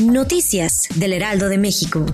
Noticias del Heraldo de México.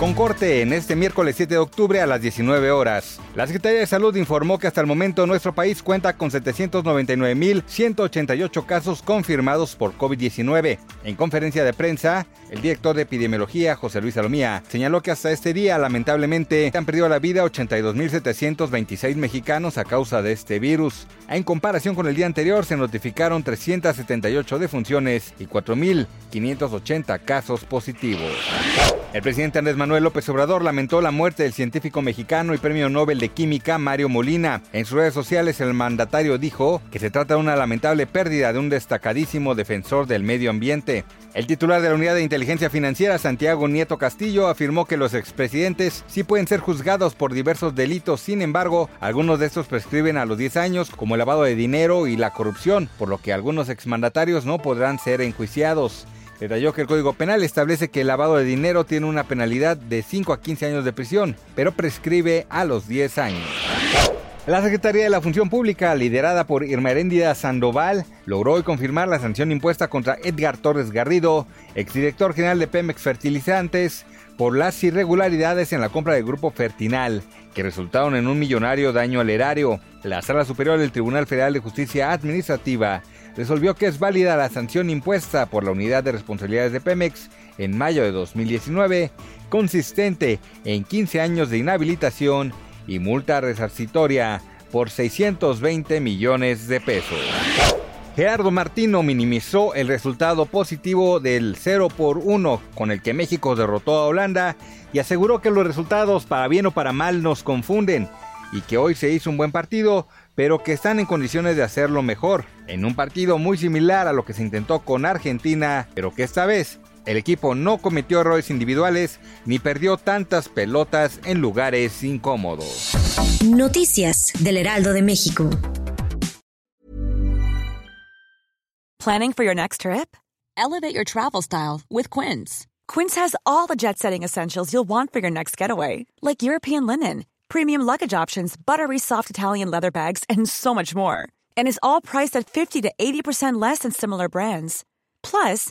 Con corte en este miércoles 7 de octubre a las 19 horas. La Secretaría de Salud informó que hasta el momento nuestro país cuenta con 799.188 casos confirmados por COVID-19. En conferencia de prensa, el director de epidemiología, José Luis Salomía, señaló que hasta este día, lamentablemente, han perdido la vida 82.726 mexicanos a causa de este virus. En comparación con el día anterior, se notificaron 378 defunciones y 4.580 casos positivos. El presidente Andrés Manuel López Obrador lamentó la muerte del científico mexicano y premio Nobel de Química Mario Molina. En sus redes sociales el mandatario dijo que se trata de una lamentable pérdida de un destacadísimo defensor del medio ambiente. El titular de la Unidad de Inteligencia Financiera, Santiago Nieto Castillo, afirmó que los expresidentes sí pueden ser juzgados por diversos delitos, sin embargo, algunos de estos prescriben a los 10 años, como el lavado de dinero y la corrupción, por lo que algunos exmandatarios no podrán ser enjuiciados. Detalló que el Código Penal establece que el lavado de dinero tiene una penalidad de 5 a 15 años de prisión, pero prescribe a los 10 años. La Secretaría de la Función Pública, liderada por Irma Heréndida Sandoval, logró hoy confirmar la sanción impuesta contra Edgar Torres Garrido, exdirector general de Pemex Fertilizantes, por las irregularidades en la compra del grupo Fertinal, que resultaron en un millonario daño al erario. La Sala Superior del Tribunal Federal de Justicia Administrativa resolvió que es válida la sanción impuesta por la Unidad de Responsabilidades de Pemex en mayo de 2019, consistente en 15 años de inhabilitación y multa resarcitoria por 620 millones de pesos. Gerardo Martino minimizó el resultado positivo del 0 por 1 con el que México derrotó a Holanda y aseguró que los resultados para bien o para mal nos confunden y que hoy se hizo un buen partido, pero que están en condiciones de hacerlo mejor, en un partido muy similar a lo que se intentó con Argentina, pero que esta vez el equipo no cometió errores individuales ni perdió tantas pelotas en lugares incómodos. Noticias del Heraldo de México. Planning for your next trip? Elevate your travel style with Quince. Quince has all the jet-setting essentials you'll want for your next getaway, like European linen premium luggage options, buttery soft Italian leather bags, and so much more. And is all priced at 50 to 80% less than similar brands. Plus,